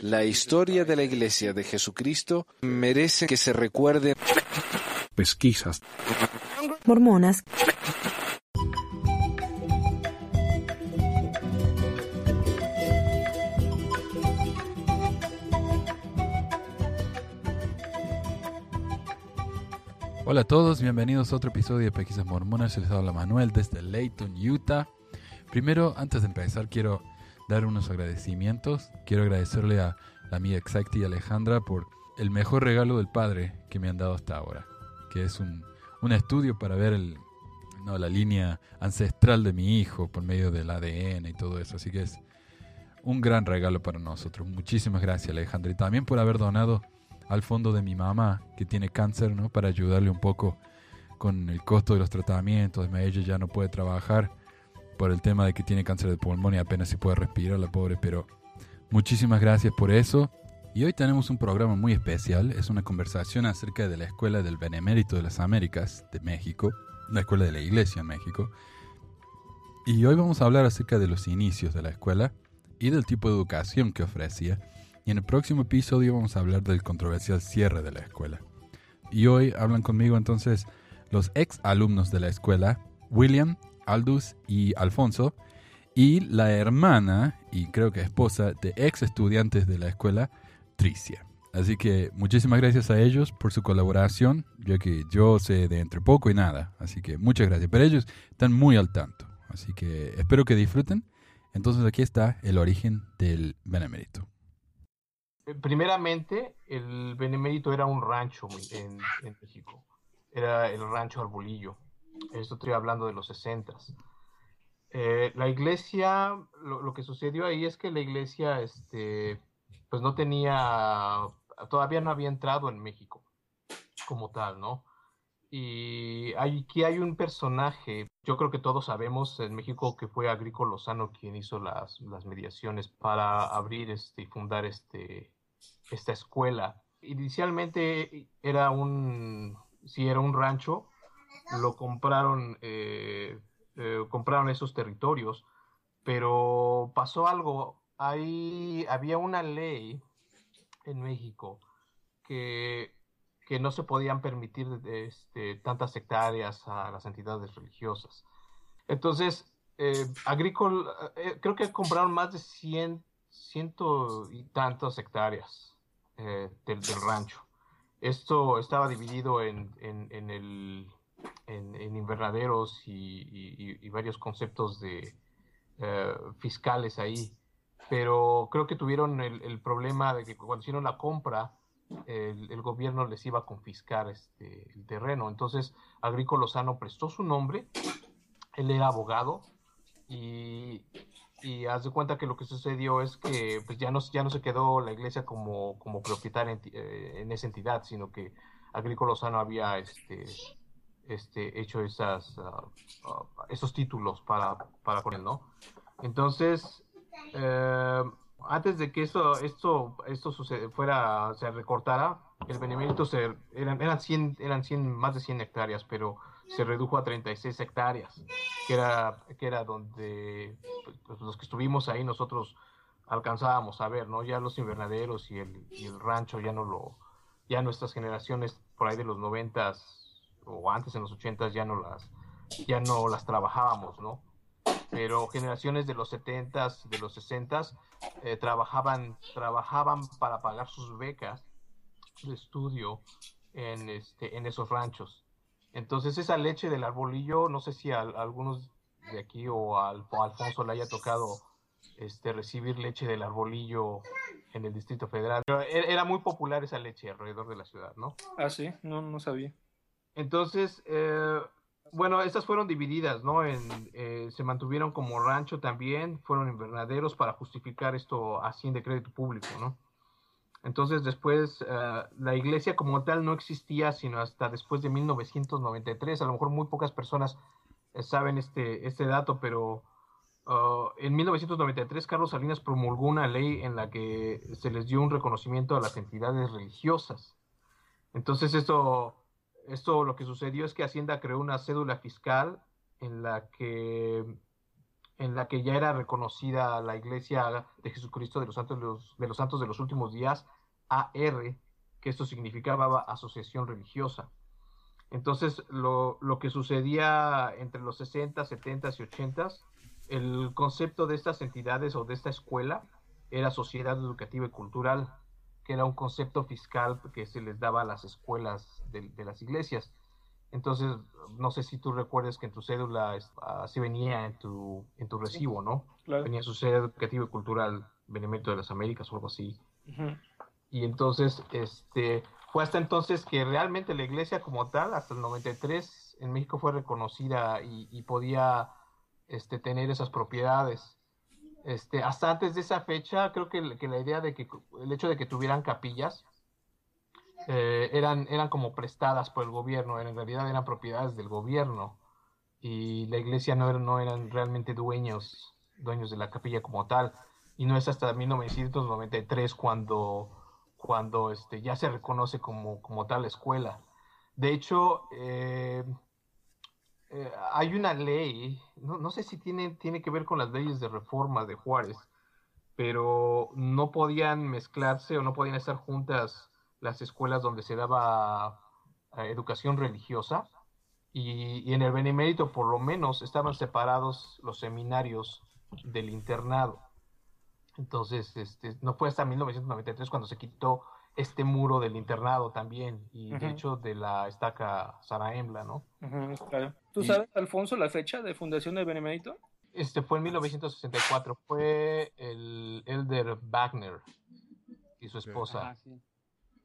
La historia de la Iglesia de Jesucristo merece que se recuerde. Pesquisas. Mormonas. Hola a todos, bienvenidos a otro episodio de Pesquisas Mormonas. Les habla Manuel desde Layton, Utah. Primero, antes de empezar, quiero dar unos agradecimientos. Quiero agradecerle a la amiga Exacti y Alejandra por el mejor regalo del padre que me han dado hasta ahora, que es un, un estudio para ver el, no, la línea ancestral de mi hijo por medio del ADN y todo eso. Así que es un gran regalo para nosotros. Muchísimas gracias, Alejandra. Y también por haber donado al fondo de mi mamá, que tiene cáncer, ¿no? Para ayudarle un poco con el costo de los tratamientos. Ella ya no puede trabajar por el tema de que tiene cáncer de pulmón y apenas se puede respirar, la pobre. Pero muchísimas gracias por eso. Y hoy tenemos un programa muy especial. Es una conversación acerca de la Escuela del Benemérito de las Américas de México, la Escuela de la Iglesia en México. Y hoy vamos a hablar acerca de los inicios de la escuela y del tipo de educación que ofrecía y en el próximo episodio vamos a hablar del controversial cierre de la escuela. Y hoy hablan conmigo entonces los ex alumnos de la escuela, William, Aldous y Alfonso, y la hermana y creo que esposa de ex estudiantes de la escuela, Tricia. Así que muchísimas gracias a ellos por su colaboración, ya que yo sé de entre poco y nada. Así que muchas gracias. Pero ellos están muy al tanto. Así que espero que disfruten. Entonces aquí está el origen del Benemérito. Primeramente, el Benemérito era un rancho en, en México. Era el rancho Arbolillo. Esto estoy hablando de los 60. Eh, la iglesia, lo, que sucedió ahí es que la iglesia, este, pues no tenía, todavía no había entrado en México como tal, ¿no? Y aquí hay un personaje, yo creo que todos sabemos en México que fue Agrico Lozano quien hizo las, las mediaciones para abrir este, y fundar este, esta escuela. Inicialmente era un, sí, era un rancho, lo compraron, eh, eh, compraron esos territorios, pero pasó algo, ahí había una ley en México que, que no se podían permitir este, tantas hectáreas a las entidades religiosas. Entonces, eh, Agrícola, eh, creo que compraron más de 100, ciento y tantas hectáreas del, del, rancho. Esto estaba dividido en, en, en, el, en invernaderos y, y, y, varios conceptos de eh, fiscales ahí, pero creo que tuvieron el, el, problema de que cuando hicieron la compra, el, el, gobierno les iba a confiscar este, el terreno. Entonces, Agrico Lozano prestó su nombre, él era abogado y, y haz de cuenta que lo que sucedió es que pues ya no, ya no se quedó la iglesia como, como propietaria en, eh, en esa entidad, sino que Agrico Lozano había este, este, hecho esas, uh, uh, esos títulos para, para él, ¿no? Entonces, eh, antes de que esto, esto, esto sucede, fuera, se recortara, el benemérito se, eran, eran, 100, eran 100, más de 100 hectáreas, pero se redujo a 36 hectáreas, que era, que era donde pues, los que estuvimos ahí nosotros alcanzábamos a ver, ¿no? Ya los invernaderos y el, y el rancho ya no lo, ya nuestras generaciones por ahí de los noventas o antes en los ochentas ya no las, ya no las trabajábamos, ¿no? Pero generaciones de los setentas, de los sesentas, eh, trabajaban, trabajaban para pagar sus becas de estudio en, este, en esos ranchos. Entonces esa leche del arbolillo, no sé si a, algunos de aquí o a, a, Alfonso le haya tocado este, recibir leche del arbolillo en el Distrito Federal. Pero era muy popular esa leche alrededor de la ciudad, ¿no? Ah, sí, no, no sabía. Entonces, eh, bueno, estas fueron divididas, ¿no? Eh, se mantuvieron como rancho también, fueron invernaderos para justificar esto así de crédito público, ¿no? Entonces después uh, la iglesia como tal no existía sino hasta después de 1993. A lo mejor muy pocas personas eh, saben este, este dato, pero uh, en 1993 Carlos Salinas promulgó una ley en la que se les dio un reconocimiento a las entidades religiosas. Entonces esto, esto lo que sucedió es que Hacienda creó una cédula fiscal en la que en la que ya era reconocida la Iglesia de Jesucristo de los Santos de los, Santos de los Últimos Días, AR, que esto significaba asociación religiosa. Entonces, lo, lo, que sucedía entre los 60, 70 y 80, el concepto de estas entidades o de esta escuela era sociedad educativa y cultural, que era un concepto fiscal que se les daba a las escuelas de, de las iglesias. Entonces, no sé si tú recuerdas que en tu cédula así venía en tu, en tu recibo, ¿no? Venía sociedad educativa y cultural Benemérito de las Américas o algo así. Y entonces, este, fue hasta entonces que realmente la iglesia como tal, hasta el 93, en México fue reconocida y, podía este, tener esas propiedades. Este, hasta antes de esa fecha, creo que, la idea de que el hecho de que tuvieran capillas eh, eran, eran como prestadas por el gobierno, en realidad eran propiedades del gobierno y la iglesia no, no eran realmente dueños, dueños de la capilla como tal. Y no es hasta 1993 cuando cuando este, ya se reconoce como, como tal escuela. De hecho, eh, eh, hay una ley, no, sé si tiene, tiene que ver con las leyes de reforma de Juárez, pero no podían mezclarse o no podían estar juntas las escuelas donde se daba eh, educación religiosa y, y, en el Benemérito por lo menos estaban separados los seminarios del internado. Entonces, este, no fue hasta 1993 cuando se quitó este muro del internado también, y de hecho de la estaca Sara Embla, ¿no? claro. ¿Tú sabes, Alfonso, la fecha de fundación del Benemérito? Este fue en 1964, fue el Elder Wagner y su esposa.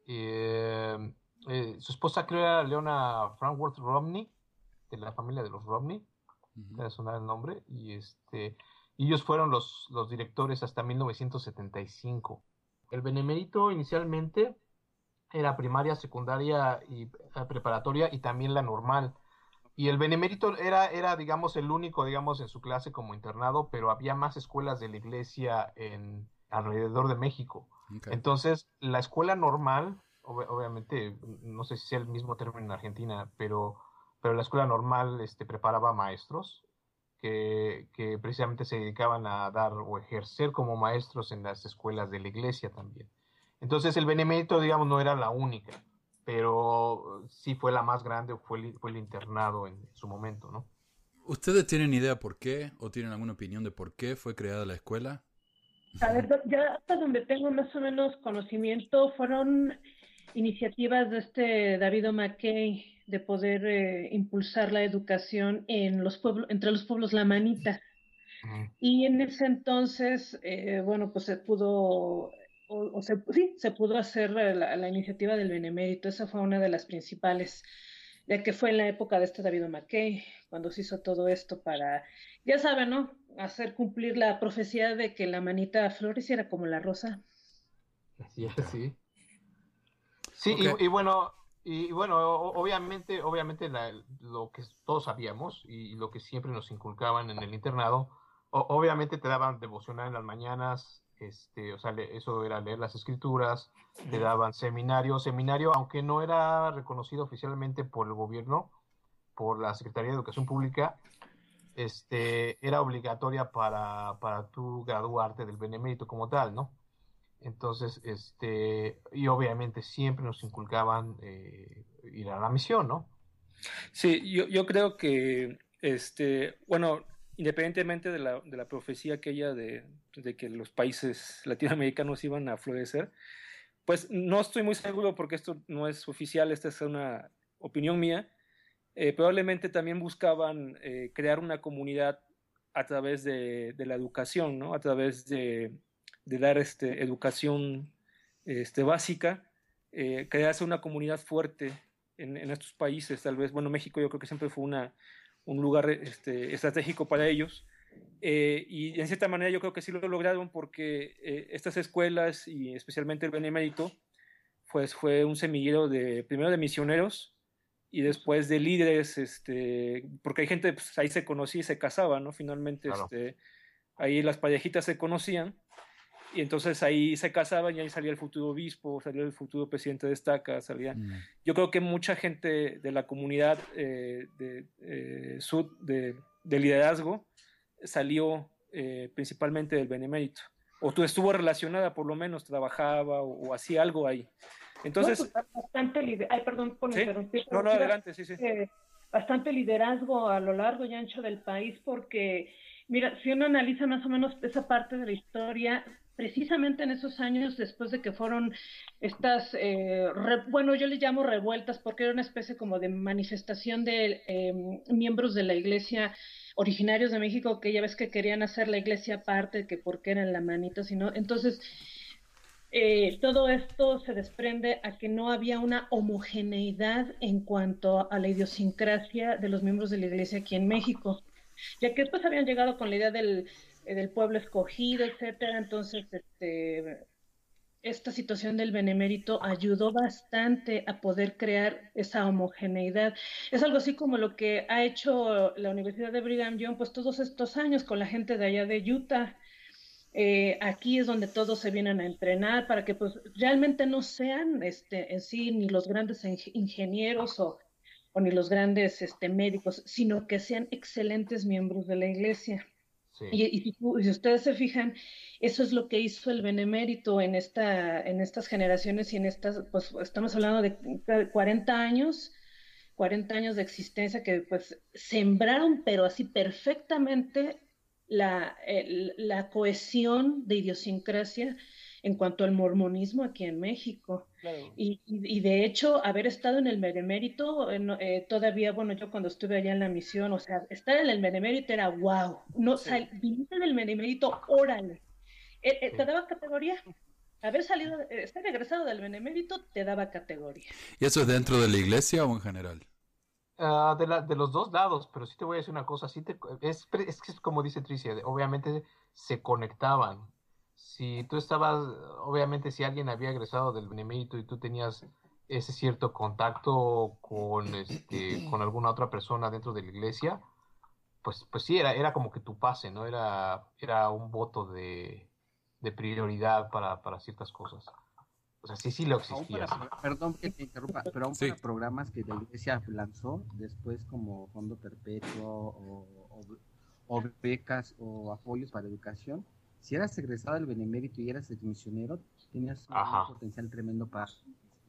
Eh, eh, su esposa creo era Leona Frankworth Romney, de la familia de los Romney, uh sonar el nombre, y este ellos fueron los, los directores hasta 1975. El benemérito inicialmente era primaria, secundaria y eh, preparatoria y también la normal. Y el benemérito era, era, digamos, el único, digamos, en su clase como internado, pero había más escuelas de la iglesia en alrededor de México. Entonces, la escuela normal, obviamente, no sé si sea el mismo término en Argentina, pero, pero la escuela normal este, preparaba maestros que, precisamente se dedicaban a dar o ejercer como maestros en las escuelas de la iglesia también. Entonces el benemérito, digamos, no era la única, pero sí fue la más grande, fue el, fue el internado en su momento, ¿no? ¿Ustedes tienen idea por qué o tienen alguna opinión de por qué fue creada la escuela? A ver, ya hasta donde tengo más o menos conocimiento, fueron iniciativas de este David McKay de poder eh, impulsar la educación en los pueblos, entre los pueblos lamanitas. Y en ese entonces, eh, bueno, pues se pudo, o, se, sí, se pudo hacer la, la, iniciativa del Benemérito. Esa fue una de las principales, ya que fue en la época de este David McKay, cuando se hizo todo esto para, ya saben, ¿no? Hacer cumplir la profecía de que la manita floreciera como la rosa. Así es, sí. Sí, y, bueno, y bueno, obviamente, obviamente lo que todos sabíamos y lo que siempre nos inculcaban en el internado, obviamente te daban devocional en las mañanas, este, o sea, eso era leer las escrituras, te daban seminario, seminario, aunque no era reconocido oficialmente por el gobierno, por la Secretaría de Educación Pública, este, era obligatoria para, para tú graduarte del benemérito como tal, ¿no? Entonces, este, y obviamente siempre nos inculcaban eh, ir a la misión, ¿no? Sí, yo, yo creo que, este, bueno, independientemente de la, de la profecía aquella de, de, que los países latinoamericanos iban a florecer, pues no estoy muy seguro porque esto no es oficial, esta es una opinión mía. Eh, probablemente también buscaban eh, crear una comunidad a través de, de, la educación, ¿no? A través de, de dar este, educación este, básica, eh, crearse una comunidad fuerte en, estos países, tal vez, bueno, México yo creo que siempre fue una, un lugar este, estratégico para ellos, eh, y en cierta manera yo creo que sí lo lograron porque eh, estas escuelas y especialmente el Benemérito, pues fue un semillero de, primero de misioneros y después de líderes, este, porque hay gente, pues, ahí se conocía y se casaba, ¿no? Finalmente, este, ahí las parejitas se conocían y entonces ahí se casaban y ahí salía el futuro obispo, salía el futuro presidente de estaca, salía... Mm. Yo creo que mucha gente de la comunidad eh, de, eh, sud de, liderazgo salió eh, principalmente del benemérito. O tú estuvo relacionada, por lo menos, trabajaba o, hacía algo ahí. Entonces. Pues, bastante Ay, perdón por interrumpir. No, no, adelante, sí, sí. Eh, bastante liderazgo a lo largo y ancho del país, porque, mira, si uno analiza más o menos esa parte de la historia, precisamente en esos años después de que fueron estas, eh, bueno, yo le llamo revueltas porque era una especie como de manifestación de em, miembros de la iglesia originarios de México que ya ves que querían hacer la iglesia aparte, que porque eran la manita, sino, entonces, eh, todo esto se desprende a que no había una homogeneidad en cuanto a la idiosincrasia de los miembros de la iglesia aquí en México, ya que después habían llegado con la idea del del pueblo escogido, etcétera. Entonces, este, esta situación del benemérito ayudó bastante a poder crear esa homogeneidad. Es algo así como lo que ha hecho la Universidad de Brigham Young, pues todos estos años con la gente de allá de Utah. Eh, aquí es donde todos se vienen a entrenar para que pues realmente no sean este, en sí ni los grandes ingenieros o, o ni los grandes este, médicos, sino que sean excelentes miembros de la iglesia. Y, si ustedes se fijan, eso es lo que hizo el benemérito en, esta, en estas generaciones y en estas, pues estamos hablando de 40 años, 40 años de existencia que pues sembraron, pero así perfectamente la, la cohesión de idiosincrasia en cuanto al mormonismo aquí en México. Y, y, de hecho, haber estado en el Benemérito, eh, todavía, bueno, yo cuando estuve allá en la misión, o sea, estar en el Benemérito era wow. No, sí. del Benemérito, órale. Eh, eh, ¿Te daba categoría? Haber salido, estar regresado del Benemérito te daba categoría. ¿Y eso es dentro de la iglesia o en general? Uh, de, la, de, los dos lados, pero sí te voy a decir una cosa, sí te, es, es que es como dice Tricia, obviamente se conectaban, si tú estabas, obviamente si alguien había egresado del benemérito y tú tenías ese cierto contacto con, este, con alguna otra persona dentro de la iglesia, pues, pues sí, era, era como que tu pase, ¿no? Era, era un voto de, de prioridad para, para ciertas cosas. O sea, sí, sí lo existía. perdón que te interrumpa, pero aún para programas que la iglesia lanzó después como Fondo Perpetuo o, o becas o apoyos para educación, si eras egresado del Benemérito y eras misionero, tenías un potencial tremendo para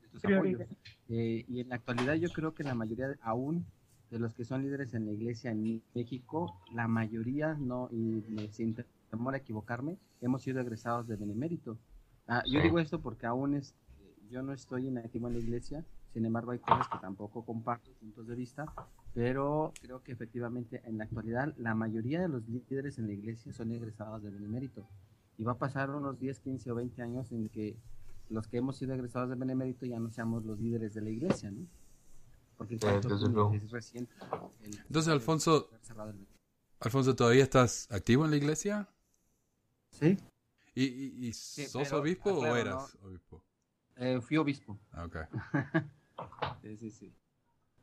estos apoyos. Eh, y en la actualidad yo creo que la mayoría, aún de los que son líderes en la iglesia en México, la mayoría, no, y me, sin temor a equivocarme, hemos sido egresados del Benemérito. Ah, yo digo esto porque aún es, yo no estoy inactivo en la iglesia, sin embargo hay cosas que tampoco comparto, puntos de vista, pero creo que efectivamente en la actualidad la mayoría de los líderes en la iglesia son egresados del benemérito. Y va a pasar unos 10, 15 o 20 años en que los que hemos sido egresados del benemérito ya no seamos los líderes de la iglesia, ¿no? Porque es reciente. Entonces, Alfonso, Alfonso, ¿todavía estás activo en la iglesia? Sí. ¿Y, y, sos obispo o eras obispo? Eh, fui obispo. Ah, ok. sí, sí, sí.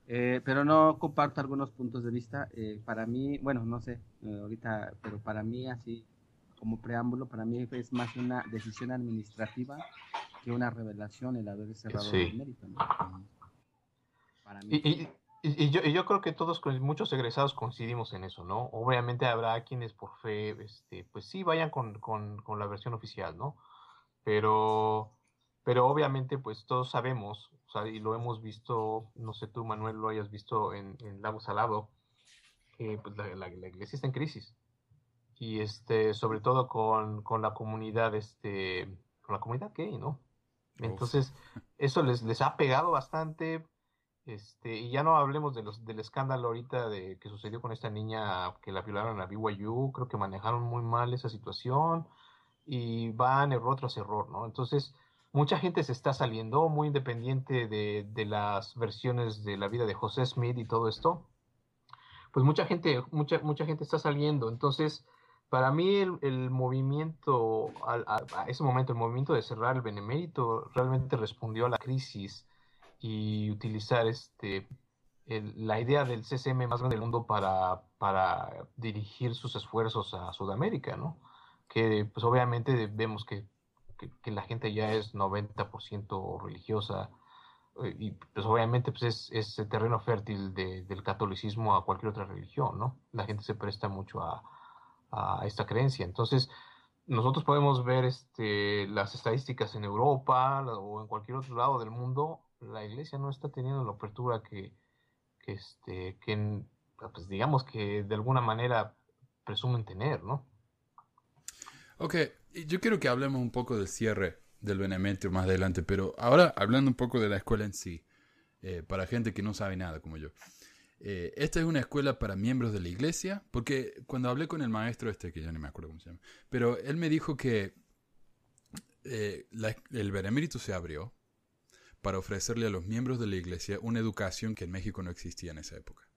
Eh, pero no comparto algunos puntos de vista. Eh, para mí, bueno, no sé, eh, ahorita, pero para mí, así como preámbulo, para mí es más una decisión administrativa que una revelación el haber cerrado el mérito. Para mí. Y, y, yo, yo, creo que todos, muchos egresados coincidimos en eso, ¿no? Obviamente habrá quienes por fe, este, pues sí, vayan con, con, con la versión oficial, ¿no? Pero pero obviamente, pues todos sabemos, o sea, y lo hemos visto, no sé tú, Manuel, lo hayas visto en, en Lago Salado, que pues, la, la, iglesia está en crisis. Y este, sobre todo con, con la comunidad, este, con la comunidad gay, ¿no? Entonces, eso les, les ha pegado bastante. Este, y ya no hablemos de los, del escándalo ahorita de que sucedió con esta niña que la violaron a BYU, creo que manejaron muy mal esa situación y van error tras error, ¿no? Entonces, mucha gente se está saliendo, muy independiente de, de, las versiones de la vida de José Smith y todo esto. Pues mucha gente, mucha, mucha gente está saliendo. Entonces, para mí el, el movimiento, a, ese momento, el movimiento de cerrar el benemérito realmente respondió a la crisis y utilizar este, la idea del CCM más grande del mundo para, para dirigir sus esfuerzos a Sudamérica, ¿no? Que pues obviamente vemos que que, la gente ya es 90% religiosa eh, y pues obviamente pues es, es el terreno fértil de, del catolicismo a cualquier otra religión, ¿no? La gente se presta mucho a, a esta creencia. Entonces, nosotros podemos ver este, las estadísticas en Europa o en cualquier otro lado del mundo, la iglesia no está teniendo la apertura que, que, este, que pues digamos que de alguna manera presumen tener, ¿no? Ok, yo quiero que hablemos un poco del cierre del Benemérito más adelante, pero ahora hablando un poco de la escuela en sí, eh, para gente que no sabe nada como yo. Eh, esta es una escuela para miembros de la iglesia, porque cuando hablé con el maestro este, que ya no me acuerdo cómo se llama, pero él me dijo que eh, el Benemérito se abrió para ofrecerle a los miembros de la iglesia una educación que en México no existía en esa época.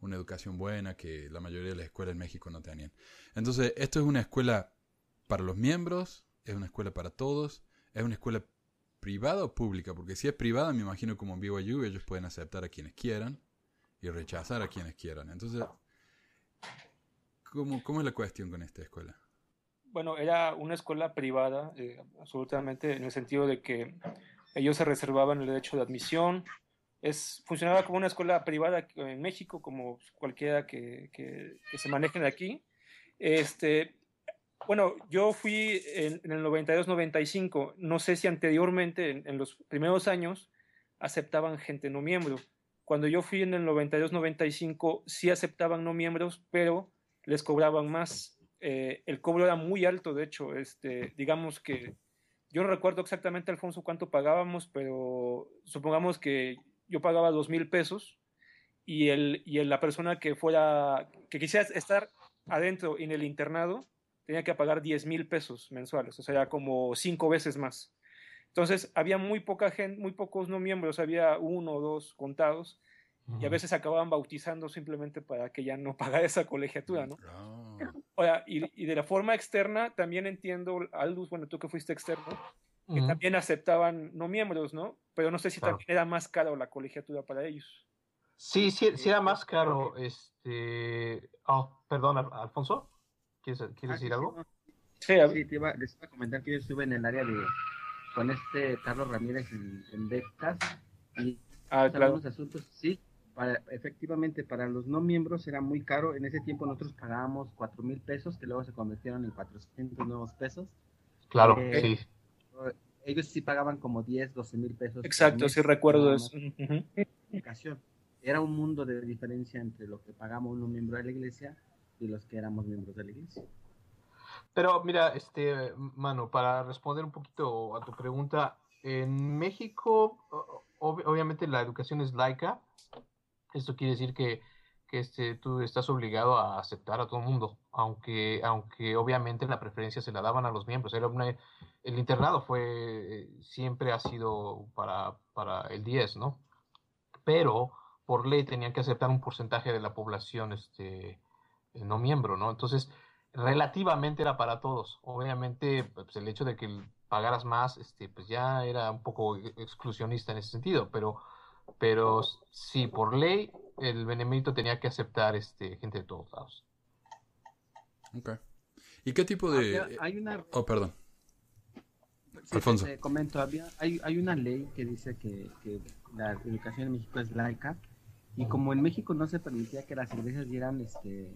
Una educación buena que la mayoría de las escuelas en México no tenían. Entonces, esto es una escuela para los miembros, es una escuela para todos, es una escuela privada o pública, porque si es privada, me imagino como en BYU, ellos pueden aceptar a quienes quieran y rechazar a quienes quieran. Entonces, ¿cómo, cómo es la cuestión con esta escuela? Bueno, era una escuela privada, eh, absolutamente, en el sentido de que ellos se reservaban el derecho de admisión. Es, funcionaba como una escuela privada en México, como cualquiera que, que, que se manejen aquí. Este, bueno, yo fui en, el 92-95, no sé si anteriormente, en, los primeros años, aceptaban gente no miembro. Cuando yo fui en el 92-95, sí aceptaban no miembros, pero les cobraban más. Eh, el cobro era muy alto, de hecho, este, digamos que yo no recuerdo exactamente, Alfonso, cuánto pagábamos, pero supongamos que yo pagaba dos mil pesos y, el, y la persona que fuera, que quisiera estar adentro en el internado, tenía que pagar 10 mil pesos mensuales, o sea, como cinco veces más. Entonces, había muy poca gente, muy pocos no miembros, había uno o dos contados, y a veces acababan bautizando simplemente para que ya no pagara esa colegiatura, ¿no? Ah. y, de la forma externa, también entiendo, Aldus, bueno, tú que fuiste externo, que también aceptaban no miembros, ¿no? Pero no sé si también era más caro la colegiatura para ellos. Sí, sí, sí era más caro, este... Oh, perdón, Alfonso. ¿Quieres, ah, decir algo? Sí, sí te iba, les iba a comentar que yo estuve en el área de con este Carlos Ramírez en, en y ah, algunos asuntos, sí, para, efectivamente para los no miembros era muy caro. En ese tiempo nosotros pagábamos cuatro mil pesos, que luego se convirtieron en 400 nuevos pesos. Claro, eh, sí. Ellos sí pagaban como 10, 12 mil pesos. Exacto, sí recuerdo eso. Era un mundo de diferencia entre lo que pagamos un miembro de la iglesia y los que éramos miembros de la iglesia. Pero mira, este, mano, para responder un poquito a tu pregunta, en México, obviamente la educación es laica. Esto quiere decir que, que este, tú estás obligado a aceptar a todo el mundo, aunque, aunque obviamente la preferencia se la daban a los miembros. Era el internado fue, siempre ha sido para, para el 10, ¿no? Pero por ley tenían que aceptar un porcentaje de la población este, no miembro, ¿no? Entonces, relativamente era para todos. Obviamente, pues el hecho de que pagaras más, este, pues ya era un poco exclusionista en ese sentido, pero, pero sí, por ley, el benemérito tenía que aceptar este, gente de todos lados. Ok. ¿Y qué tipo de...? Hay, una... Oh, perdón. Alfonso. Te comento, había, hay, hay una ley que dice que, que la educación en México es laica y como en México no se permitía que las iglesias dieran este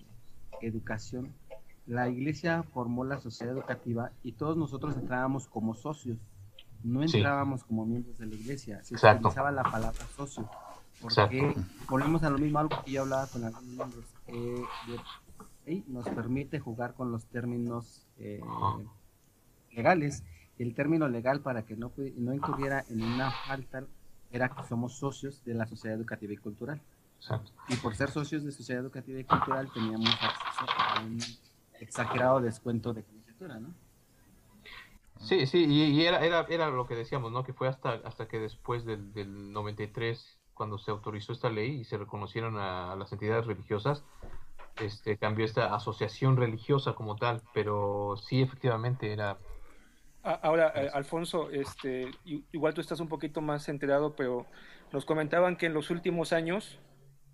educación, la iglesia formó la sociedad educativa y todos nosotros entrábamos como socios, no entrábamos como miembros de la iglesia, se utilizaba la palabra socio, porque volvemos a lo mismo, algo que yo hablaba con algunos miembros, eh, nos permite jugar con los términos eh, legales, el término legal para que no, no incurriera en una falta era que somos socios de la sociedad educativa y cultural. Y por ser socios de Sociedad Educativa y Cultural teníamos acceso a un exagerado descuento de colegiatura, ¿no? Sí, sí, y, era, era, era, lo que decíamos, ¿no? Que fue hasta, hasta que después del, del 93, cuando se autorizó esta ley y se reconocieron a, las entidades religiosas, este, cambió esta asociación religiosa como tal, pero sí, efectivamente era... Ahora, eh, Alfonso, este, igual tú estás un poquito más enterado, pero nos comentaban que en los últimos años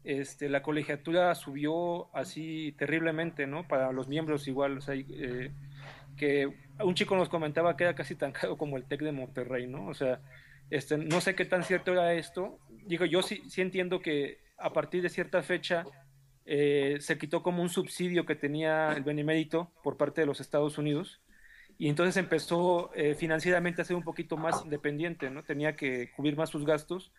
este, la colegiatura subió así terriblemente, ¿no? Para los miembros igual, o sea, eh, que un chico nos comentaba que era casi tan caro como el TEC de Monterrey, ¿no? O sea, este, no sé qué tan cierto era esto. Digo, yo sí, sí entiendo que a partir de cierta fecha eh, se quitó como un subsidio que tenía el benemérito por parte de los Estados Unidos y entonces empezó eh, financieramente a ser un poquito más independiente, ¿no? Tenía que cubrir más sus gastos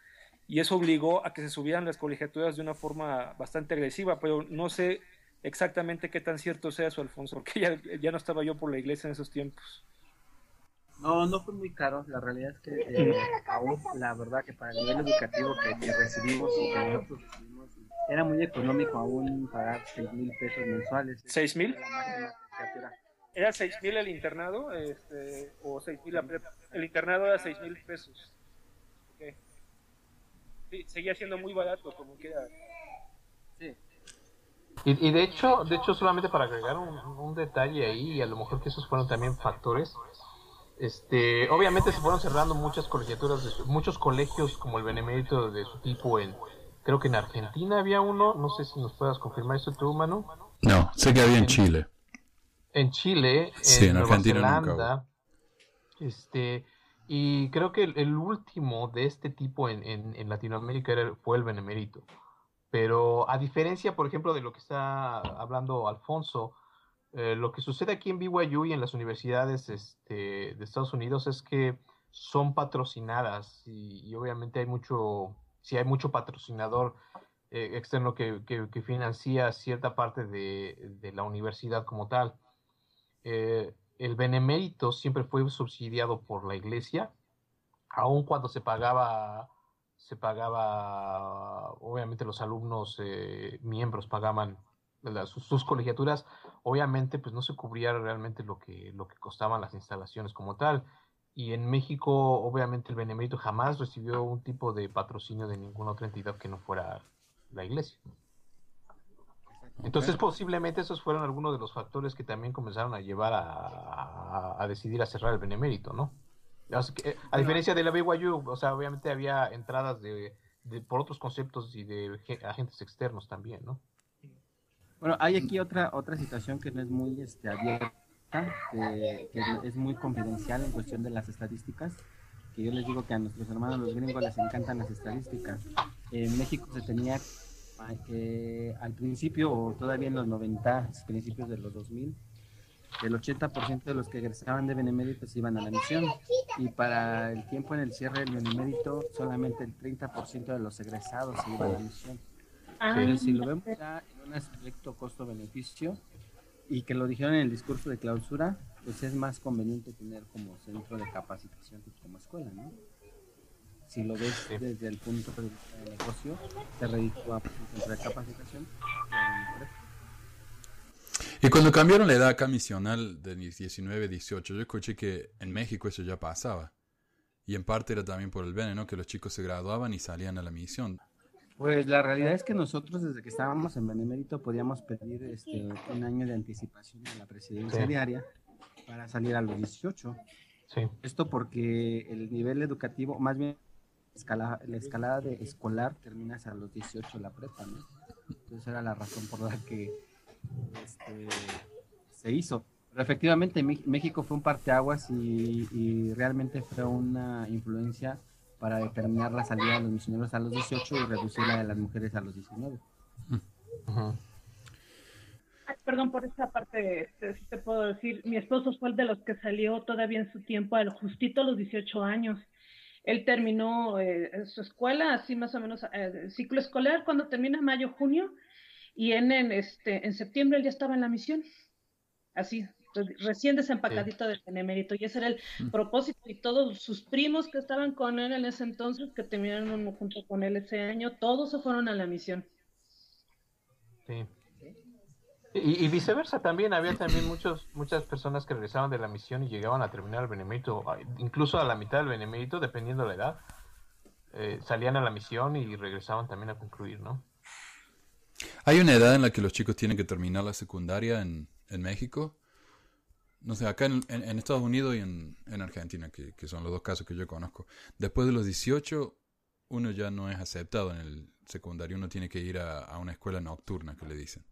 y eso obligó a que se subieran las colegiaturas de una forma bastante agresiva, pero no sé exactamente qué tan cierto sea eso, Alfonso, porque ya, ya no estaba yo por la iglesia en esos tiempos. No, no fue muy caro. La realidad es que eh, aún, la verdad que para el nivel educativo que, recibimos y que nosotros recibimos, era muy económico aún pagar 6 mil pesos mensuales. ¿6 mil? ¿Era 6 mil el internado? Este, ¿O 6 mil la prepa? El internado era 6 mil pesos. Sí, seguía siendo muy barato, como quiera. Sí. Y, y, de hecho, de hecho solamente para agregar un, un, detalle ahí, y a lo mejor que esos fueron también factores, este, obviamente se fueron cerrando muchas colegiaturas, de muchos colegios como el Benemérito de su tipo en, creo que en Argentina había uno, no sé si nos puedas confirmar eso tú, Manu. No, sé que había en, Chile. En Chile, sí, en, en Nueva Argentina Zelanda, este, y creo que el, último de este tipo en, en Latinoamérica fue el Benemérito. Pero a diferencia, por ejemplo, de lo que está hablando Alfonso, eh, lo que sucede aquí en BYU y en las universidades este, de Estados Unidos es que son patrocinadas y, y obviamente hay mucho, si hay mucho patrocinador eh, externo que, que, financia cierta parte de, de, la universidad como tal. Eh, el benemérito siempre fue subsidiado por la iglesia, aun cuando se pagaba, se pagaba, obviamente los alumnos eh, miembros pagaban sus, sus, colegiaturas, obviamente pues no se cubría realmente lo que, lo que costaban las instalaciones como tal. Y en México, obviamente, el Benemérito jamás recibió un tipo de patrocinio de ninguna otra entidad que no fuera la iglesia. Entonces, posiblemente esos fueron algunos de los factores que también comenzaron a llevar a, a, a decidir a cerrar el Benemérito, ¿no? Así que, a diferencia de la BYU, o sea, obviamente había entradas de, de por otros conceptos y de agentes externos también, ¿no? Bueno, hay aquí otra otra situación que no es muy este, abierta, que, que, es muy confidencial en cuestión de las estadísticas, que yo les digo que a nuestros hermanos los gringos les encantan las estadísticas. En México se tenía eh, al principio, o todavía en los 90, principios de los 2000, el 80% de los que egresaban de Benemérito se iban a la misión y para el tiempo en el cierre del Benemérito solamente el 30% de los egresados iban a la misión. Ah, Pero si lo vemos ya en un aspecto costo-beneficio y que lo dijeron en el discurso de clausura, pues es más conveniente tener como centro de capacitación como escuela, ¿no? Si lo ves sí. desde el punto de vista del negocio, se reditúa centro de capacitación. Y cuando cambiaron la edad acá misional de 19 18, yo escuché que en México eso ya pasaba. Y en parte era también por el BENE, ¿no? Que los chicos se graduaban y salían a la misión. Pues la realidad es que nosotros desde que estábamos en Benemérito podíamos pedir este, un año de anticipación de la presidencia sí. diaria para salir a los 18. Sí. Esto porque el nivel educativo, más bien escala, la escalada de escolar terminas a los 18 la prepa, ¿no? Entonces era la razón por la que este, se hizo. Pero efectivamente México fue un parteaguas y, y realmente fue una influencia para determinar la salida de los misioneros a los 18 y reducir la de las mujeres a los 19. Uh -huh. Perdón por esta parte, este, si te puedo decir, mi esposo fue el de los que salió todavía en su tiempo, al justito a los 18 años. Él terminó eh, su escuela, así más o menos, eh, ciclo escolar, cuando termina mayo, junio, y en, en, este, en septiembre él ya estaba en la misión. Así, recién desempacadito sí. del benemérito y ese era el mm. propósito y todos sus primos que estaban con él en ese entonces que terminaron junto con él ese año todos se fueron a la misión sí y, y viceversa también había también muchos muchas personas que regresaban de la misión y llegaban a terminar el benemérito incluso a la mitad del benemérito dependiendo de la edad eh, salían a la misión y regresaban también a concluir no hay una edad en la que los chicos tienen que terminar la secundaria en, en México. No sé, acá en, en, Estados Unidos y en, en Argentina, que, que, son los dos casos que yo conozco, después de los 18 uno ya no es aceptado en el secundario, uno tiene que ir a, a una escuela nocturna, que le dicen.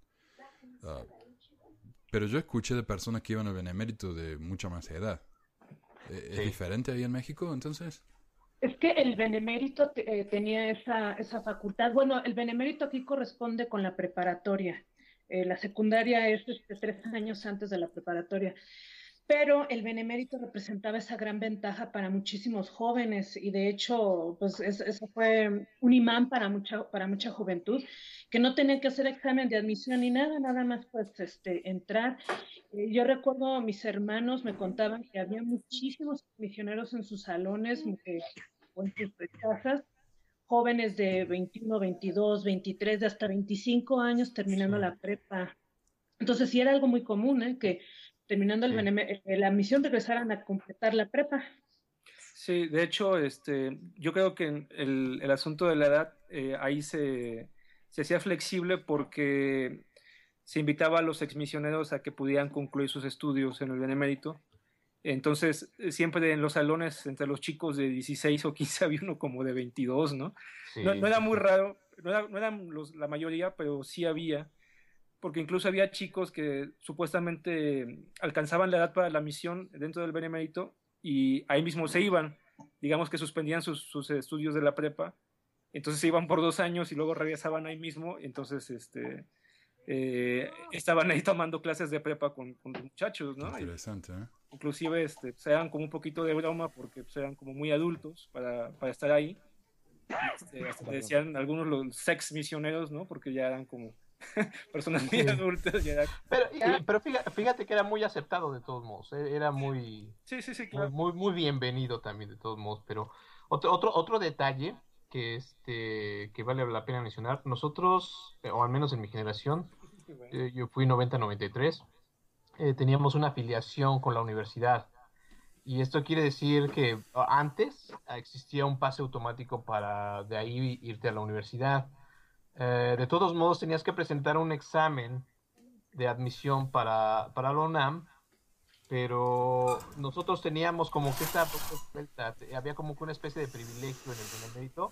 Uh, pero yo escuché de personas que iban al benemérito de mucha más edad. ¿Es, sí. diferente ahí en México entonces? Es que el benemérito eh, tenía esa, esa facultad. Bueno, el benemérito aquí corresponde con la preparatoria. Eh, la secundaria es este, tres años antes de la preparatoria. Pero el benemérito representaba esa gran ventaja para muchísimos jóvenes y de hecho, pues eso fue un imán para mucha, para mucha juventud que no tenía que hacer examen de admisión ni nada, nada más pues este, entrar. Eh, yo recuerdo mis hermanos me contaban que había muchísimos misioneros en sus salones eh, o en sus casas jóvenes de 21, 22, 23, de hasta 25 años terminando la prepa. Entonces sí era algo muy común, ¿eh? que terminando el eh, la misión regresaran a completar la prepa. Sí, de hecho, este, yo creo que el, el asunto de la edad eh, ahí se, se hacía flexible porque se invitaba a los exmisioneros a que pudieran concluir sus estudios en el Benemérito entonces, eh, siempre en los salones, entre los chicos de 16 o 15 había uno como de 22, ¿no? no, era muy raro, no, era, no eran los, la mayoría, pero sí había, porque incluso había chicos que supuestamente alcanzaban la edad para la misión dentro del Benemérito y ahí mismo se iban, digamos que suspendían sus, sus estudios de la prepa, entonces se iban por dos años y luego regresaban ahí mismo, entonces, este... Eh, estaban ahí tomando clases de prepa con, con los muchachos, ¿no? Interesante, ¿eh? inclusive este, se dan como un poquito de broma porque se dan como muy adultos para, para estar ahí. Este, hasta decían algunos los sex misioneros, ¿no? Porque ya eran como personas muy adultas. Pero, pero fíjate, que era muy aceptado de todos modos, eh, era muy, sí, sí, sí, muy, muy, bienvenido también de todos modos. Pero otro, otro, otro detalle que, este, que vale la pena mencionar, nosotros, o al menos en mi generación, eh, yo fui 90-93, eh, teníamos una afiliación con la universidad. Y esto quiere decir que antes existía un pase automático para de ahí irte a la universidad. Eh, de todos modos, tenías que presentar un examen de admisión para, para la UNAM, pero nosotros teníamos como que esta había como que una especie de privilegio en el mérito.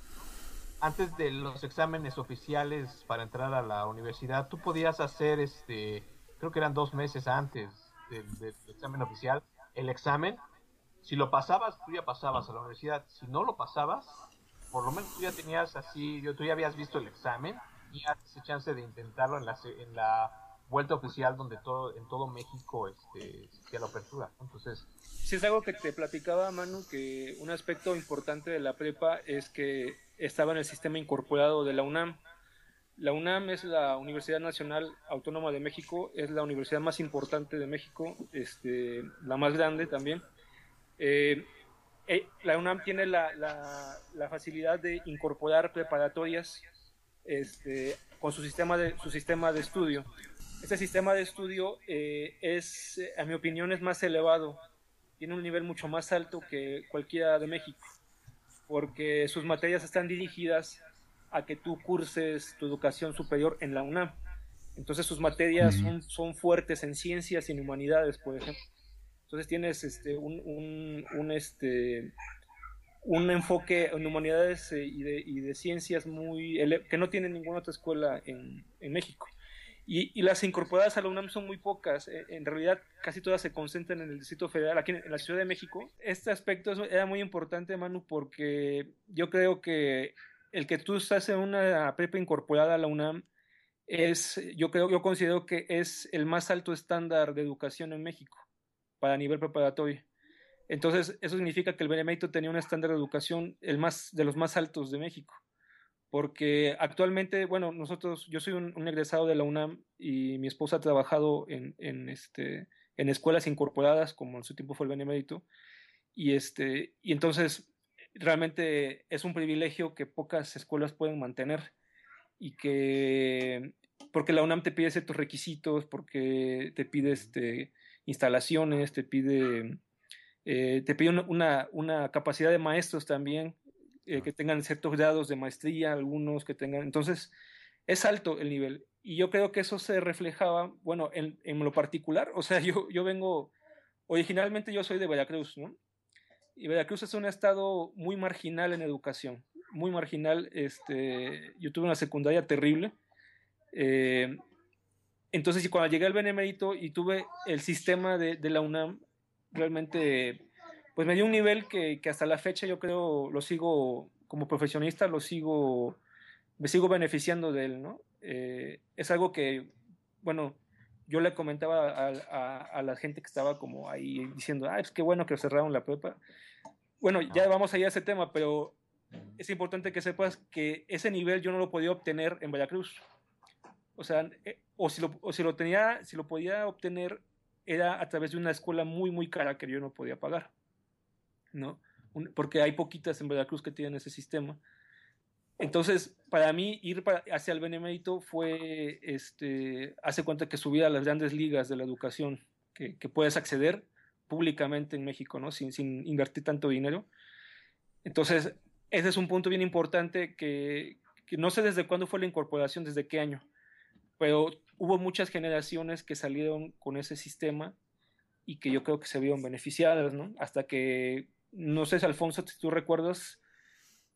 Antes de los exámenes oficiales para entrar a la universidad, tú podías hacer este creo que eran dos meses antes del, examen oficial, el examen, si lo pasabas, tú ya pasabas a la universidad, si no lo pasabas, por lo menos tú ya tenías así, tú ya habías visto el examen y esa chance de intentarlo en la, en la vuelta oficial donde todo en todo México este, existía la apertura. Entonces, sí es algo que te platicaba Manu que un aspecto importante de la prepa es que estaba en el sistema incorporado de la UNAM. La UNAM es la Universidad Nacional Autónoma de México, es la universidad más importante de México, este, la más grande también. Eh, eh, la UNAM tiene la, facilidad de incorporar preparatorias este, con su sistema, de, su sistema de estudio. Este sistema de estudio eh, es, a mi opinión, es más elevado, tiene un nivel mucho más alto que cualquiera de México, porque sus materias están dirigidas a que tú curses tu educación superior en la UNAM. Entonces sus materias son, son, fuertes en ciencias y en humanidades, por ejemplo. Entonces tienes este, un, un, este, un enfoque en humanidades eh, y, de, y, de, ciencias muy que no tiene ninguna otra escuela en, en México. Y, las incorporadas a la UNAM son muy pocas. Eh, en realidad, casi todas se concentran en el Distrito Federal, aquí en, la Ciudad de México. Este aspecto era muy importante, Manu, porque yo creo que el que tú estás en una prepa incorporada a la UNAM es, yo creo, yo considero que es el más alto estándar de educación en México para nivel preparatorio. Entonces, eso significa que el Benemérito tenía un estándar de educación el más, de los más altos de México. Porque actualmente, bueno, nosotros, yo soy un, egresado de la UNAM y mi esposa ha trabajado en, en, este, en escuelas incorporadas, como en su tiempo fue el Benemérito. Y, este, y entonces, realmente es un privilegio que pocas escuelas pueden mantener y que porque la UNAM te pide ciertos requisitos, porque te pide este, instalaciones, te pide, eh, te pide una, una, capacidad de maestros también, eh, que tengan ciertos grados de maestría, algunos que tengan, entonces es alto el nivel. Y yo creo que eso se reflejaba, bueno, en, en lo particular, o sea, yo, yo vengo, originalmente yo soy de Veracruz, ¿no? y Veracruz es un estado muy marginal en educación, muy marginal. Este, yo tuve una secundaria terrible. Eh, entonces, cuando llegué al Benemérito y tuve el sistema de, la UNAM, realmente pues me dio un nivel que, que, hasta la fecha yo creo lo sigo, como profesionista, lo sigo, me sigo beneficiando de él, ¿no? Eh, es algo que, bueno, yo le comentaba a, a, a, la gente que estaba como ahí diciendo, ah, es que bueno que cerraron la prepa. Bueno, ya vamos a ir a ese tema, pero es importante que sepas que ese nivel yo no lo podía obtener en Veracruz. O sea, eh, o si lo, o si lo tenía, si lo podía obtener era a través de una escuela muy, muy cara que yo no podía pagar, ¿no? porque hay poquitas en Veracruz que tienen ese sistema. Entonces, para mí, ir hacia el Benemérito fue, este, hace cuenta que subir a las grandes ligas de la educación, que, que puedes acceder públicamente en México, ¿no? Sin, sin, invertir tanto dinero. Entonces, ese es un punto bien importante que, que no sé desde cuándo fue la incorporación, desde qué año, pero hubo muchas generaciones que salieron con ese sistema y que yo creo que se vieron beneficiadas, ¿no? Hasta que, no sé Alfonso, si tú recuerdas,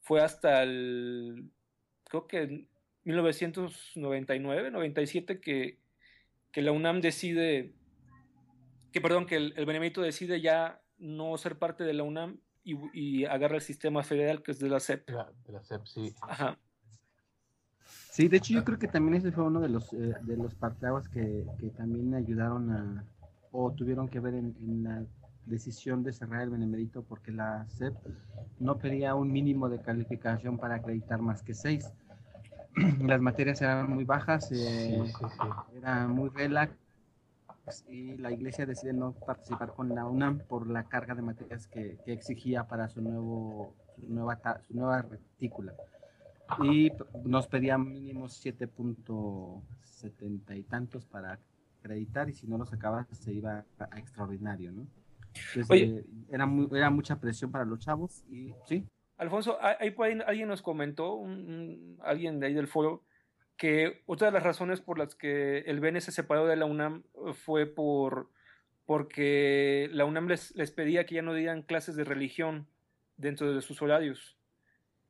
fue hasta el, creo que 1999, 97, que, que la UNAM decide, que perdón, que el, el Benemérito decide ya no ser parte de la UNAM y, y, agarra el sistema federal que es de la SEP. De la, de la SEP, sí. Ajá. Sí, de hecho yo creo que también ese fue uno de los eh, de los parteaguas que, que, también ayudaron a o tuvieron que ver en, en, la decisión de cerrar el Benemérito porque la SEP no pedía un mínimo de calificación para acreditar más que seis. Las materias eran muy bajas, eh, sí, sí, sí. era muy relax y la iglesia decide no participar con la UNAM por la carga de materias que, que exigía para su nuevo su nueva su nueva retícula y nos pedían mínimo 7.70 y tantos para acreditar y si no lo sacabas se iba a extraordinario, ¿no? Entonces, eh, era, muy, era mucha presión para los chavos y sí. Alfonso, ahí ahí alguien nos comentó, un, un, alguien de ahí del foro, que otra de las razones por las que el BN se separó de la UNAM fue por porque la UNAM les, les pedía que ya no dieran clases de religión dentro de sus horarios.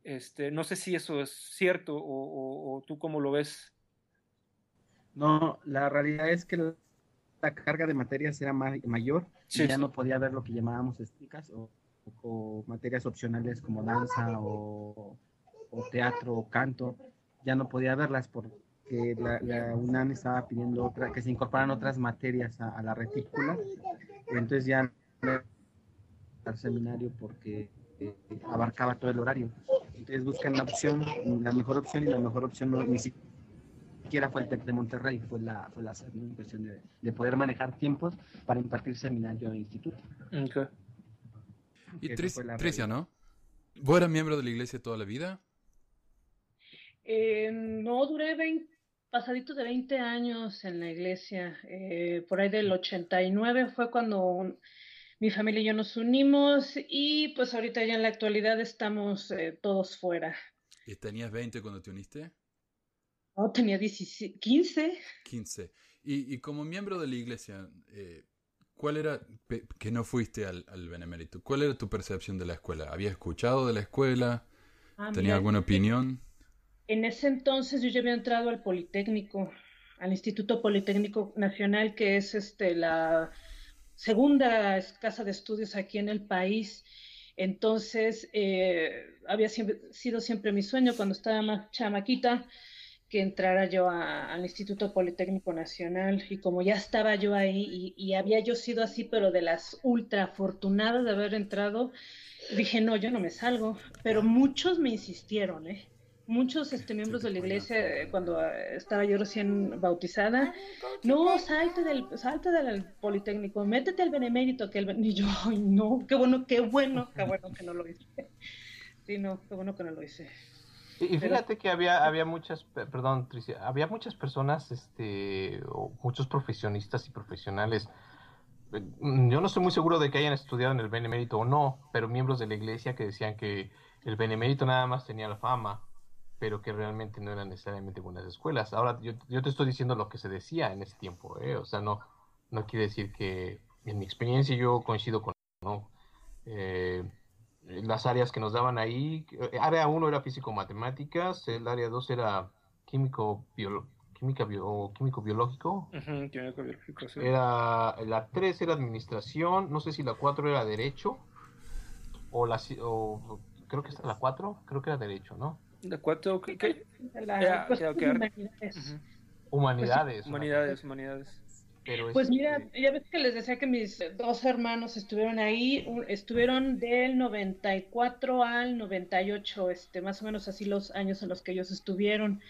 Este, no sé si eso es cierto o, o, o, tú cómo lo ves. No, la realidad es que la, carga de materias era ma mayor sí, y ya sí. no podía haber lo que llamábamos esticas o, o materias opcionales como danza o, teatro o canto. Ya no podía verlas porque la, la, UNAM estaba pidiendo otra, que se incorporaran otras materias a, a la retícula. Entonces ya al seminario porque eh, abarcaba todo el horario. Entonces buscan la opción, la mejor opción y la mejor opción no, ni siquiera fue el TEC de Monterrey, fue la, fue la ¿no? cuestión de, de, poder manejar tiempos para impartir seminario e instituto. Okay. Y Tricia, ¿no? ¿Vos eras miembro de la iglesia toda la vida? Eh, no, duré 20, pasadito de 20 años en la iglesia. Eh, por ahí del 89 fue cuando mi familia y yo nos unimos y pues ahorita ya en la actualidad estamos eh, todos fuera. ¿Y tenías 20 cuando te uniste? No, tenía 17, 15. 15. Y, y, como miembro de la iglesia, eh, ¿cuál era, que no fuiste al, al, Benemérito, cuál era tu percepción de la escuela? ¿Habías escuchado de la escuela? Ah, ¿Tenías alguna opinión? En ese entonces yo ya había entrado al Politécnico, al Instituto Politécnico Nacional, que es este la segunda casa de estudios aquí en el país. Entonces, eh, había sido siempre mi sueño cuando estaba más chamaquita que entrara yo al Instituto Politécnico Nacional y como ya estaba yo ahí y, y, había yo sido así, pero de las ultra afortunadas de haber entrado, dije, no, yo no me salgo, pero muchos me insistieron, ¿eh? Muchos este, miembros de la iglesia, eh, cuando eh, estaba yo recién bautizada, no, salte del, salte del Politécnico, métete al Benemérito, que el y yo, ay, no, qué bueno, qué bueno, qué bueno que no lo hice. Sí, no, qué bueno que no lo hice. Y, fíjate que había, había muchas, perdón, Tricia, había muchas personas, este, o muchos profesionistas y profesionales, eh, yo no estoy muy seguro de que hayan estudiado en el Benemérito o no, pero miembros de la iglesia que decían que el Benemérito nada más tenía la fama, pero que realmente no eran necesariamente buenas escuelas. Ahora, yo, yo te estoy diciendo lo que se decía en ese tiempo, ¿eh? o sea, no, no quiere decir que en mi experiencia yo coincido con, ¿no? Eh, las áreas que nos daban ahí, eh, área 1 era físico-matemáticas, el área 2 era químico, biolo, química bio, químico biológico. Uh -huh, químico biológico sí. Era, la 3 era administración, no sé si la 4 era derecho. o la o, creo que es la 4, creo que era derecho, ¿no? La 4, ¿qué? La, pues, humanidades. Humanidades. humanidades, humanidades. pues mira, este ya ves que les decía que mis dos hermanos estuvieron ahí, estuvieron del 94 al 98, este, más o menos así los años en los que ellos estuvieron.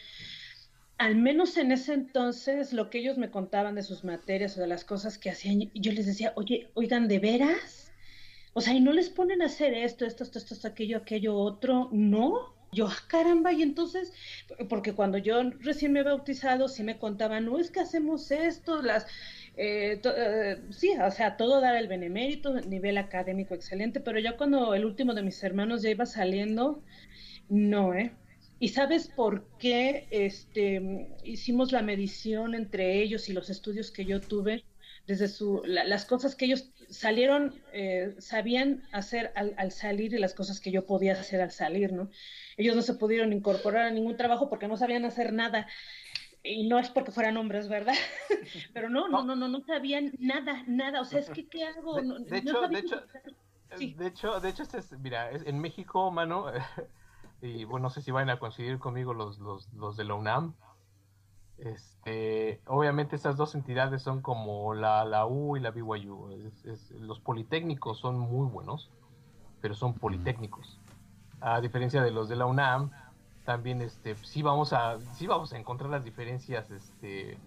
Al menos en ese entonces, lo que ellos me contaban de sus materias o de las cosas que hacían, yo les decía, oye, oigan, ¿de veras? O sea, ¿y no les ponen a hacer esto, esto, esto, esto, aquello, aquello, otro? No. Yo, ah, caramba, y entonces, porque cuando yo recién me he bautizado, sí me contaban, no es que hacemos esto, las, eh, eh, sí, o sea, todo dar el benemérito, nivel académico excelente, pero ya cuando el último de mis hermanos ya iba saliendo, no, ¿eh? ¿Y sabes por qué este, hicimos la medición entre ellos y los estudios que yo tuve? Desde su, las cosas que ellos salieron, eh, sabían hacer al, al, salir y las cosas que yo podía hacer al salir, ¿no? Ellos no se pudieron incorporar a ningún trabajo porque no sabían hacer nada. Y no es porque fueran hombres, ¿verdad? Pero no, no, no, no, no sabían nada, nada. O sea, es que, ¿qué hago? De, hecho, de hecho, de hecho, de hecho, este es, mira, es, en México, mano, y bueno, no sé si van a coincidir conmigo los, los, los de la UNAM. Este, obviamente estas dos entidades son como la, la U y la BYU. los politécnicos son muy buenos, pero son politécnicos a diferencia de los de la UNAM, también este, sí vamos a, sí vamos a encontrar las diferencias este,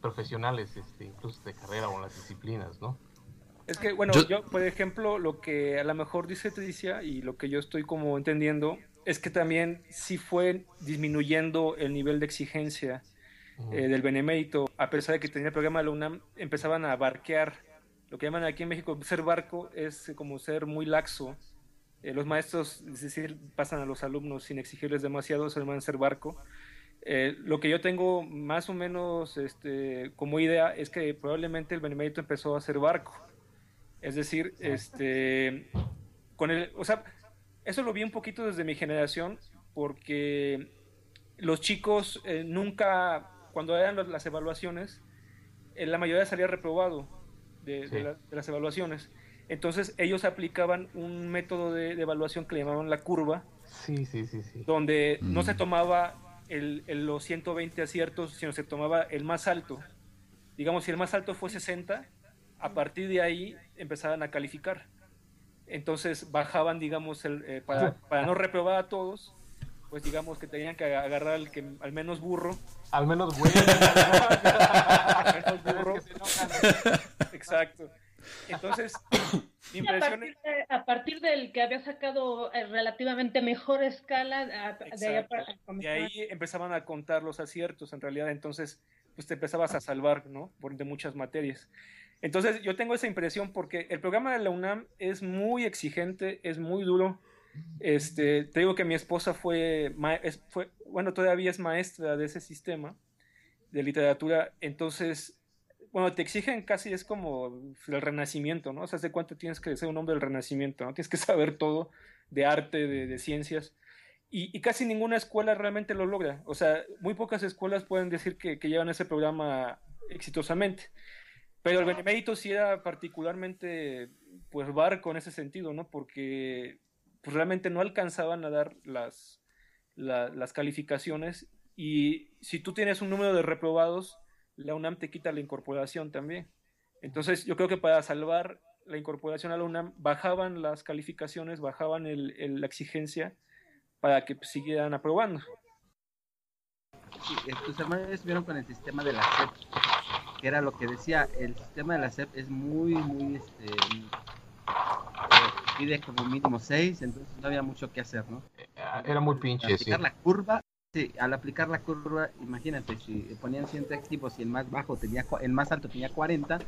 profesionales, este, incluso de carrera o en las disciplinas, ¿no? Es que, bueno, yo... por ejemplo, lo que a lo mejor dice Tricia y lo que yo estoy como entendiendo es que también sí fue disminuyendo el nivel de exigencia eh, del benemérito, a pesar de que tenía el programa de la UNAM, empezaban a barquear, lo que llaman aquí en México ser barco es como ser muy laxo, eh, los maestros, es decir, pasan a los alumnos sin exigirles demasiado, se llaman ser barco. Eh, lo que yo tengo más o menos este, como idea es que probablemente el Benemérito empezó a ser barco. Es decir, este, con el, o sea, eso lo vi un poquito desde mi generación, porque los chicos eh, nunca, cuando eran las evaluaciones, la mayoría salía reprobado de las evaluaciones. Entonces ellos aplicaban un método de, evaluación que le llamaban la curva. Sí, sí, sí, sí. Donde no se mm. tomaba el, los 120 aciertos, sino se tomaba el más alto. Digamos, si el más alto fue 60, a partir de ahí empezaban a calificar. Entonces bajaban, digamos, el, eh, para, para, no reprobar a todos, pues digamos que tenían que agarrar al que al menos burro. Al menos bueno. al menos burro. Exacto. Entonces, mi impresión a, partir del que había sacado eh, relativamente mejor escala, de, ahí, de ahí empezaban a contar los aciertos, en realidad, entonces, pues te empezabas a salvar, ¿no? Por de muchas materias. Entonces, yo tengo esa impresión porque el programa de la UNAM es muy exigente, es muy duro. Este, te digo que mi esposa fue, fue, bueno, todavía es maestra de ese sistema de literatura, entonces bueno, te exigen casi es como el renacimiento, ¿no? O sea, ¿de cuánto tienes que ser un hombre del renacimiento? ¿no? Tienes que saber todo de arte, de, ciencias. Y, casi ninguna escuela realmente lo logra. O sea, muy pocas escuelas pueden decir que, llevan ese programa exitosamente. Pero el Benemérito sí era particularmente, pues, barco en ese sentido, ¿no? Porque pues, realmente no alcanzaban a dar las, las calificaciones. Y si tú tienes un número de reprobados, la UNAM te quita la incorporación también. Entonces, yo creo que para salvar la incorporación a la UNAM, bajaban las calificaciones, bajaban la exigencia para que siguieran aprobando. Sí, tus hermanos estuvieron con el sistema de la SEP, que era lo que decía, el sistema de la SEP es muy, muy, este, eh, pide como mínimo 6, entonces no había mucho que hacer, ¿no? Era muy pinche, sí. la curva Sí, al aplicar la curva, imagínate, si ponían 100 activos y el más bajo tenía, el más alto tenía 40,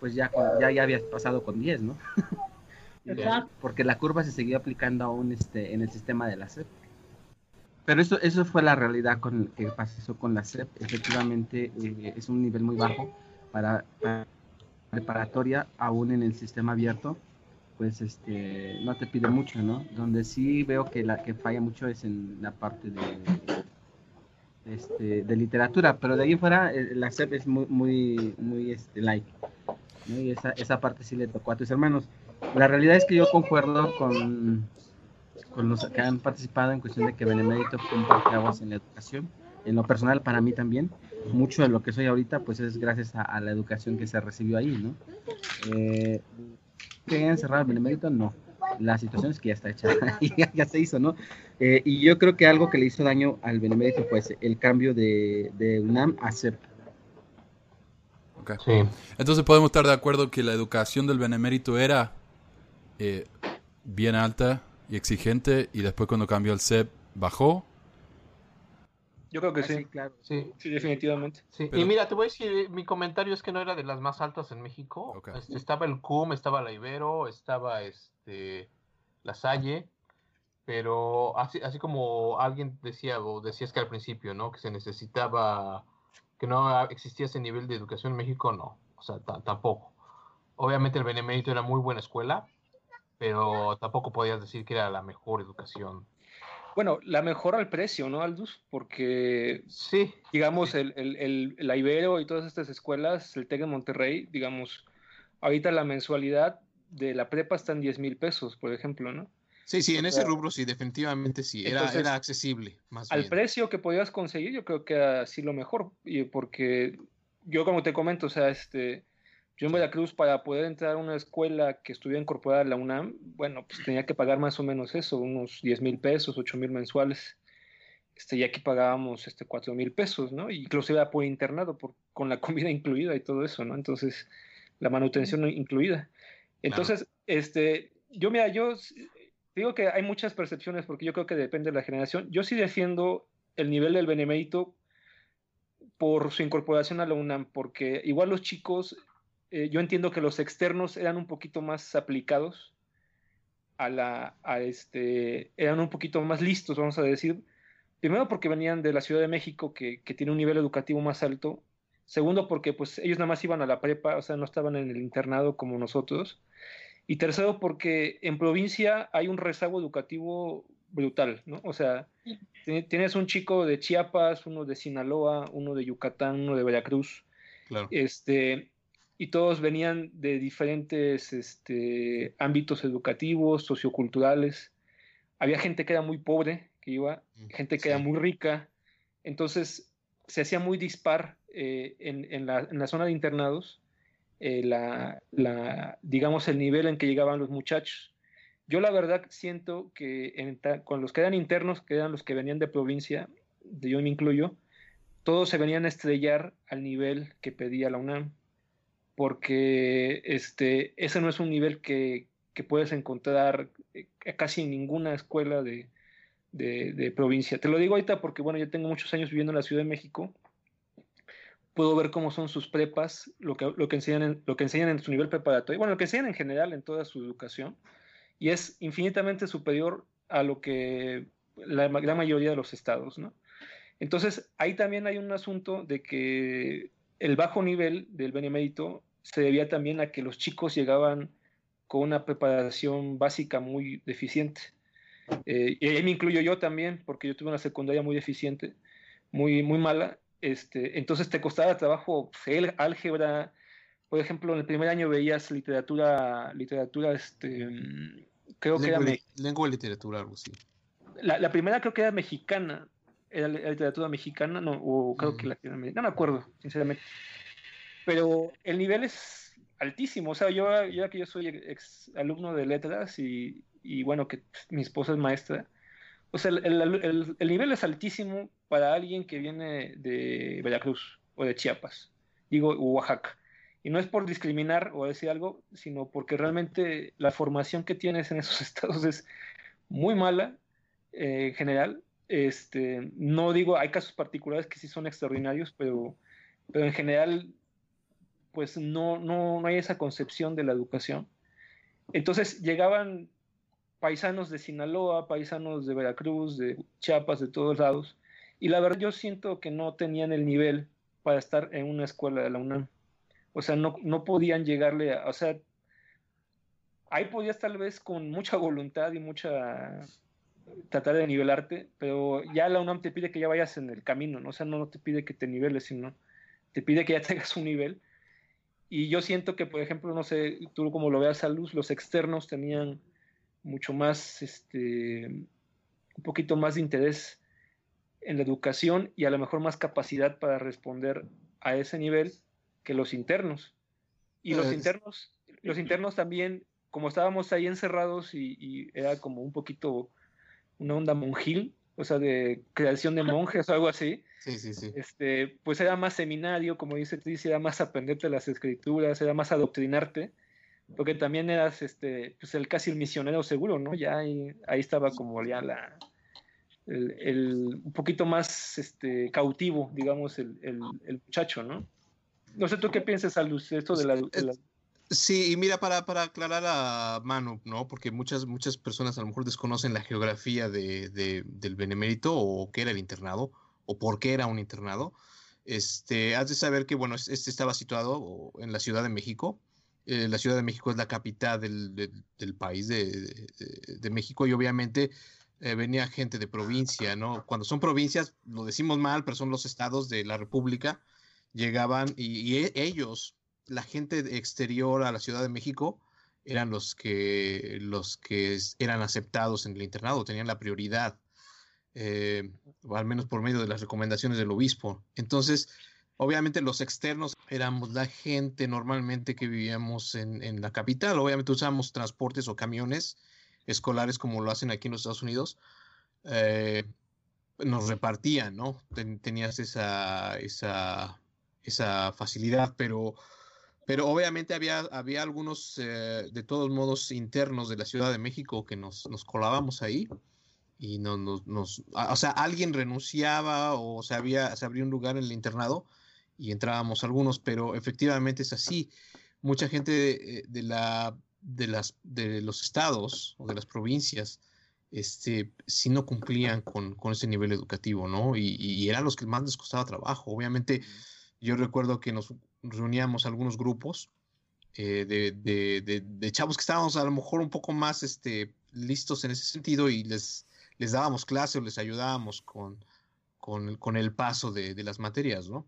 pues ya, ya, ya habías pasado con 10, ¿no? Porque la curva se seguía aplicando aún este, en el sistema de la SEP. Pero eso, eso fue la realidad con que pasó con la SEP. Efectivamente, eh, es un nivel muy bajo para, para, preparatoria, aún en el sistema abierto pues este no te pide mucho, ¿no? Donde sí veo que la que falla mucho es en la parte de este, de literatura, pero de ahí fuera eh, la SEP es muy muy muy este like. Y esa, esa parte sí le tocó a tus hermanos. la realidad es que yo concuerdo con, con los que han participado en cuestión de que Benemérito fue un parteaguas en la educación. En lo personal, para mí también, mucho de lo que soy ahorita, pues es gracias a, la educación que se recibió ahí, ¿no? Eh, ¿Que hayan cerrado Benemérito? No. La situación es que ya está hecha, ya, ya, se hizo, ¿no? Eh, y yo creo que algo que le hizo daño al Benemérito fue el cambio de, de UNAM a CEP. Okay. Sí. Entonces podemos estar de acuerdo que la educación del Benemérito era eh, bien alta y exigente y después cuando cambió el CEP bajó. Yo creo que ah, sí. claro. Sí. definitivamente. Y mira, te voy a decir, mi comentario es que no era de las más altas en México. Este, estaba el CUM, estaba la Ibero, estaba este la Salle, pero así, así como alguien decía, o decías que al principio, ¿no? Que se necesitaba, que no existía ese nivel de educación en México, no. O sea, tampoco. Obviamente el Benemérito era muy buena escuela, pero tampoco podías decir que era la mejor educación. Bueno, la mejor al precio, ¿no, Aldus? Porque, sí, digamos, El, el, la Ibero y todas estas escuelas, el TEC de Monterrey, digamos, ahorita la mensualidad de la prepa está en 10 mil pesos, por ejemplo, ¿no? Sí, sí, en ese rubro sí, definitivamente sí, era, era accesible. Más al precio que podías conseguir, yo creo que era así lo mejor, y porque yo como te comento, o sea, este, yo en Veracruz, para poder entrar a una escuela que estuviera incorporada a la UNAM, bueno, pues tenía que pagar más o menos eso, unos 10 mil pesos, 8 mil mensuales. Este, y aquí pagábamos este, 4 mil pesos, ¿no? Incluso era por internado, por, con la comida incluida y todo eso, ¿no? Entonces, la manutención incluida. Entonces, este, yo, mira, yo digo que hay muchas percepciones porque yo creo que depende de la generación. Yo sí defiendo el nivel del benemérito por su incorporación a la UNAM, porque igual los chicos eh, yo entiendo que los externos eran un poquito más aplicados a la, a este, eran un poquito más listos, vamos a decir. Primero porque venían de la Ciudad de México, que, que tiene un nivel educativo más alto. Segundo porque pues ellos nada más iban a la prepa, o sea, no estaban en el internado como nosotros. Y tercero porque en provincia hay un rezago educativo brutal, ¿no? O sea, tienes un chico de Chiapas, uno de Sinaloa, uno de Yucatán, uno de Veracruz. Claro. Este, y todos venían de diferentes este, ámbitos educativos, socioculturales. Había gente que era muy pobre, que iba, mm, gente que era muy rica. Entonces se hacía muy dispar eh, en, la, zona de internados eh, la, digamos, el nivel en que llegaban los muchachos. Yo la verdad siento que con los que eran internos, que eran los que venían de provincia, yo me incluyo, todos se venían a estrellar al nivel que pedía la UNAM porque este, ese no es un nivel que, puedes encontrar eh, casi en ninguna escuela de, provincia. Te lo digo ahorita porque, bueno, yo tengo muchos años viviendo en la Ciudad de México. Puedo ver cómo son sus prepas, lo que, lo que, enseñan, en, lo que enseñan en su nivel preparatorio, bueno, lo que enseñan en general en toda su educación, y es infinitamente superior a lo que la gran mayoría de los estados, ¿no? Entonces, ahí también hay un asunto de que el bajo nivel del benemérito se debía también a que los chicos llegaban con una preparación básica muy deficiente. Eh, y ahí me incluyo yo también, porque yo tuve una secundaria muy deficiente, muy, muy mala. Este, entonces te costaba trabajo el álgebra. Por ejemplo, en el primer año veías literatura, literatura, este, creo que era... Lengua y literatura, algo así. La, la, primera creo que era mexicana, era literatura mexicana, no, o creo que la no me acuerdo, sinceramente. Pero el nivel es altísimo, o sea, yo ya que yo soy ex alumno de letras y, y bueno, que mi esposa es maestra, o sea, el, el, el, nivel es altísimo para alguien que viene de Veracruz o de Chiapas, digo, Oaxaca. Y no es por discriminar o decir algo, sino porque realmente la formación que tienes en esos estados es muy mala eh, en general este, no digo, hay casos particulares que sí son extraordinarios, pero, pero en general, pues no, no, no hay esa concepción de la educación. Entonces llegaban paisanos de Sinaloa, paisanos de Veracruz, de Chiapas, de todos lados, y la verdad yo siento que no tenían el nivel para estar en una escuela de la UNAM. O sea, no, no podían llegarle a, o sea, ahí podías tal vez con mucha voluntad y mucha tratar de nivelarte, pero ya la UNAM te pide que ya vayas en el camino, ¿no? O sea, no, te pide que te niveles, sino te pide que ya tengas un nivel. Y yo siento que, por ejemplo, no sé, tú como lo veas a luz, los externos tenían mucho más, este, un poquito más de interés en la educación y a lo mejor más capacidad para responder a ese nivel que los internos. Y los internos, los internos también, como estábamos ahí encerrados y, era como un poquito una onda monjil, o sea, de creación de monjes o algo así. Sí, sí, sí. Este, pues era más seminario, como dice dice, era más aprenderte las escrituras, era más adoctrinarte, porque también eras este, pues el casi el misionero seguro, ¿no? Ya ahí, ahí estaba como ya la, el, un poquito más este, cautivo, digamos, el, el, muchacho, ¿no? No sé tú qué piensas, Alus, esto de la, Sí, y mira, para, para aclarar a Manu, ¿no? Porque muchas, muchas personas a lo mejor desconocen la geografía de, del Benemérito o qué era el internado o por qué era un internado. Este, has de saber que, bueno, este estaba situado en la Ciudad de México. Eh, la Ciudad de México es la capital del, del, país de, de, México y obviamente eh, venía gente de provincia, ¿no? Cuando son provincias, lo decimos mal, pero son los estados de la República, llegaban y, e, ellos, la gente exterior a la Ciudad de México, eran los que, los que eran aceptados en el internado, tenían la prioridad, eh, al menos por medio de las recomendaciones del obispo. Entonces, obviamente los externos éramos la gente normalmente que vivíamos en, en la capital, obviamente usábamos transportes o camiones escolares como lo hacen aquí en los Estados Unidos, eh, nos repartían, ¿no? tenías esa, esa, esa facilidad, pero, pero obviamente había, había algunos, eh, de todos modos, internos de la Ciudad de México que nos, nos colábamos ahí y no, nos, nos, o sea, alguien renunciaba o se, había, se abría un lugar en el internado y entrábamos algunos, pero efectivamente es así. Mucha gente de la de, las, de los estados o de las provincias, este, si no cumplían con, con, ese nivel educativo, ¿no? Y, y, eran los que más les costaba trabajo. Obviamente, yo recuerdo que nos reuníamos algunos grupos eh, de, de, de, chavos que estábamos a lo mejor un poco más este, listos en ese sentido y les, les dábamos clase o les ayudábamos con, con, con el paso de, las materias, ¿no?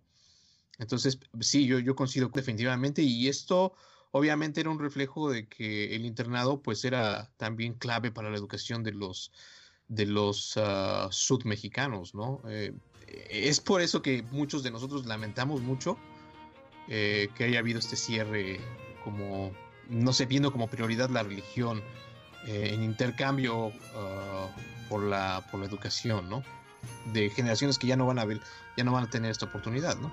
Entonces, sí, yo, yo considero definitivamente, y esto obviamente era un reflejo de que el internado pues era también clave para la educación de los de los uh, sudmexicanos, ¿no? Eh, es por eso que muchos de nosotros lamentamos mucho eh, que haya habido este cierre como, no sé, viendo como prioridad la religión eh, en intercambio uh, por, la, por la educación, ¿no? De generaciones que ya no van a ver, ya no van a tener esta oportunidad, ¿no?